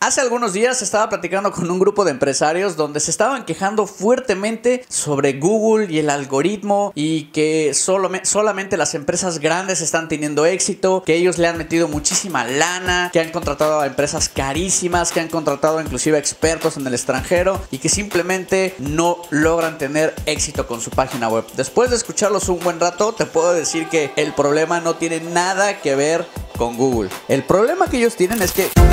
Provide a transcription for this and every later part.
Hace algunos días estaba platicando con un grupo de empresarios donde se estaban quejando fuertemente sobre Google y el algoritmo y que solo, solamente las empresas grandes están teniendo éxito, que ellos le han metido muchísima lana, que han contratado a empresas carísimas, que han contratado inclusive expertos en el extranjero y que simplemente no logran tener éxito con su página web. Después de escucharlos un buen rato, te puedo decir que el problema no tiene nada que ver con Google. El problema que ellos tienen es que...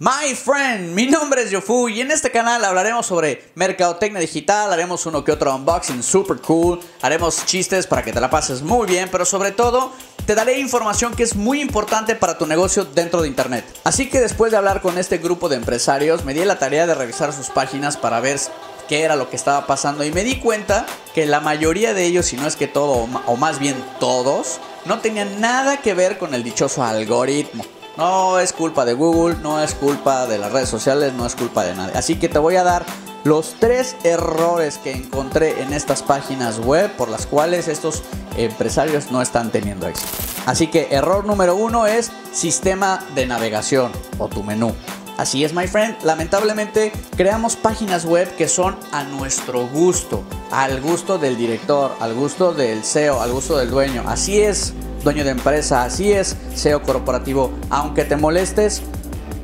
My friend, mi nombre es Yofu y en este canal hablaremos sobre mercadotecnia digital, haremos uno que otro unboxing super cool, haremos chistes para que te la pases muy bien, pero sobre todo te daré información que es muy importante para tu negocio dentro de internet. Así que después de hablar con este grupo de empresarios, me di la tarea de revisar sus páginas para ver qué era lo que estaba pasando y me di cuenta que la mayoría de ellos, si no es que todo o más bien todos, no tenían nada que ver con el dichoso algoritmo. No es culpa de Google, no es culpa de las redes sociales, no es culpa de nadie. Así que te voy a dar los tres errores que encontré en estas páginas web por las cuales estos empresarios no están teniendo éxito. Así que error número uno es sistema de navegación o tu menú. Así es, my friend. Lamentablemente creamos páginas web que son a nuestro gusto, al gusto del director, al gusto del CEO, al gusto del dueño. Así es dueño de empresa, así es, SEO corporativo. Aunque te molestes,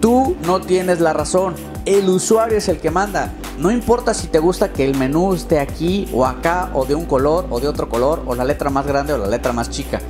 tú no tienes la razón. El usuario es el que manda. No importa si te gusta que el menú esté aquí o acá o de un color o de otro color o la letra más grande o la letra más chica.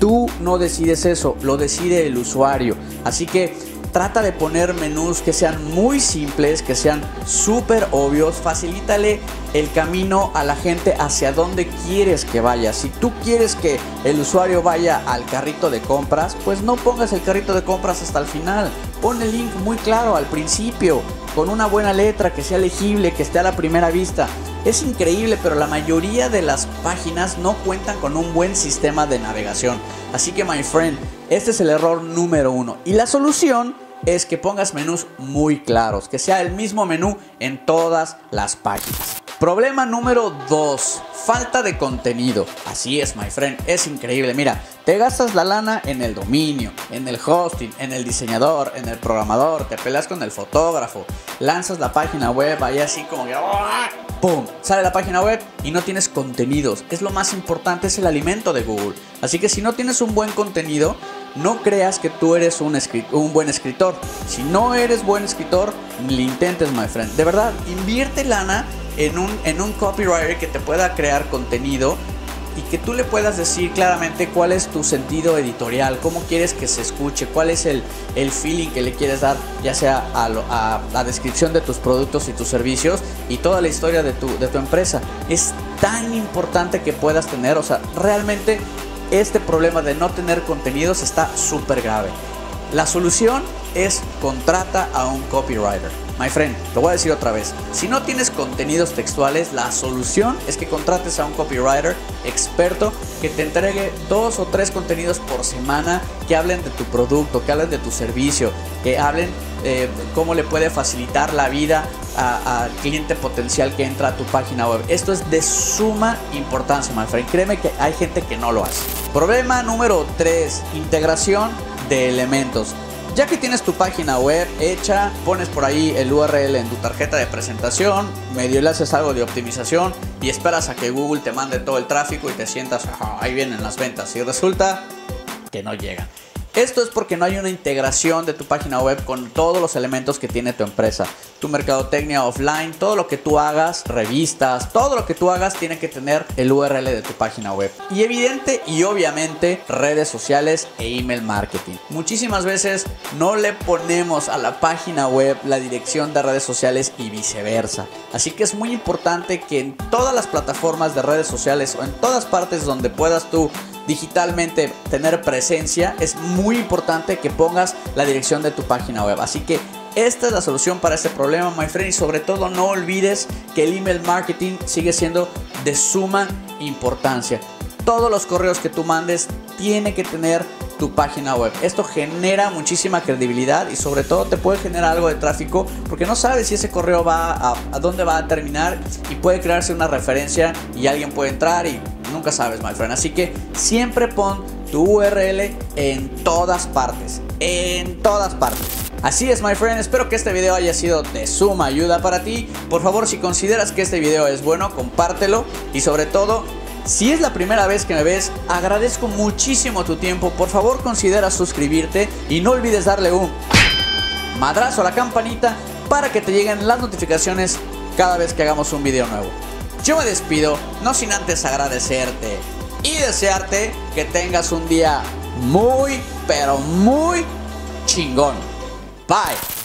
Tú no decides eso, lo decide el usuario. Así que trata de poner menús que sean muy simples, que sean súper obvios, facilítale el camino a la gente hacia donde quieres que vaya. Si tú quieres que el usuario vaya al carrito de compras, pues no pongas el carrito de compras hasta el final. Pon el link muy claro al principio, con una buena letra, que sea legible, que esté a la primera vista. Es increíble, pero la mayoría de las páginas no cuentan con un buen sistema de navegación. Así que, my friend, este es el error número uno. Y la solución es que pongas menús muy claros, que sea el mismo menú en todas las páginas. Problema número 2. Falta de contenido. Así es, my friend. Es increíble. Mira, te gastas la lana en el dominio, en el hosting, en el diseñador, en el programador, te peleas con el fotógrafo, lanzas la página web ahí así como que... ¡ah! ¡Pum! Sale la página web y no tienes contenidos. Es lo más importante, es el alimento de Google. Así que si no tienes un buen contenido, no creas que tú eres un, buen escritor. Si no eres buen escritor, lo intentes, my friend. De verdad, invierte lana en un, en un copywriter que te pueda crear contenido y que tú le puedas decir claramente cuál es tu sentido editorial, cómo quieres que se escuche, cuál es el, el feeling que le quieres dar, ya sea a, la descripción de tus productos y tus servicios y toda la historia de tu, de tu empresa. Es tan importante que puedas tener, o sea, realmente este problema de no tener contenidos está súper grave. La solución es contrata a un copywriter. My friend, lo voy a decir otra vez. Si no tienes contenidos textuales, la solución es que contrates a un copywriter experto que te entregue dos o tres contenidos por semana que hablen de tu producto, que hablen de tu servicio, que hablen eh, cómo le puede facilitar la vida al cliente potencial que entra a tu página web. Esto es de suma importancia, my friend. Créeme que hay gente que no lo hace. Problema número 3, integración de elementos. Ya que tienes tu página web hecha, pones por ahí el URL en tu tarjeta de presentación, medio le haces algo de optimización y esperas a que Google te mande todo el tráfico y te sientas, ahí vienen las ventas. Y resulta que no llegan. Esto es porque no hay una integración de tu página web con todos los elementos que tiene tu empresa. Tu mercadotecnia offline, todo lo que tú hagas, revistas, todo lo que tú hagas tiene que tener el URL de tu página web. Y evidente y obviamente redes sociales e email marketing. Muchísimas veces no le ponemos a la página web la dirección de redes sociales y viceversa. Así que es muy importante que en todas las plataformas de redes sociales o en todas partes donde puedas tú digitalmente tener presencia, es muy importante que pongas la dirección de tu página web. Así que esta es la solución para este problema, my friend. Y sobre todo no olvides que el email marketing sigue siendo de suma importancia. Todos los correos que tú mandes tiene que tener tu página web. Esto genera muchísima credibilidad y sobre todo te puede generar algo de tráfico porque no sabes si ese correo va a, a dónde va a terminar y puede crearse una referencia y alguien puede entrar y nunca sabes, my friend. Así que siempre pon tu URL en todas partes. En todas partes. Así es, my friend, espero que este video haya sido de suma ayuda para ti. Por favor, si consideras que este video es bueno, compártelo y sobre todo, si es la primera vez que me ves, agradezco muchísimo tu tiempo. Por favor, considera suscribirte y no olvides darle un madrazo a la campanita para que te lleguen las notificaciones cada vez que hagamos un video nuevo. Yo me despido, no sin antes agradecerte y desearte que tengas un día muy, pero muy chingón. Bye.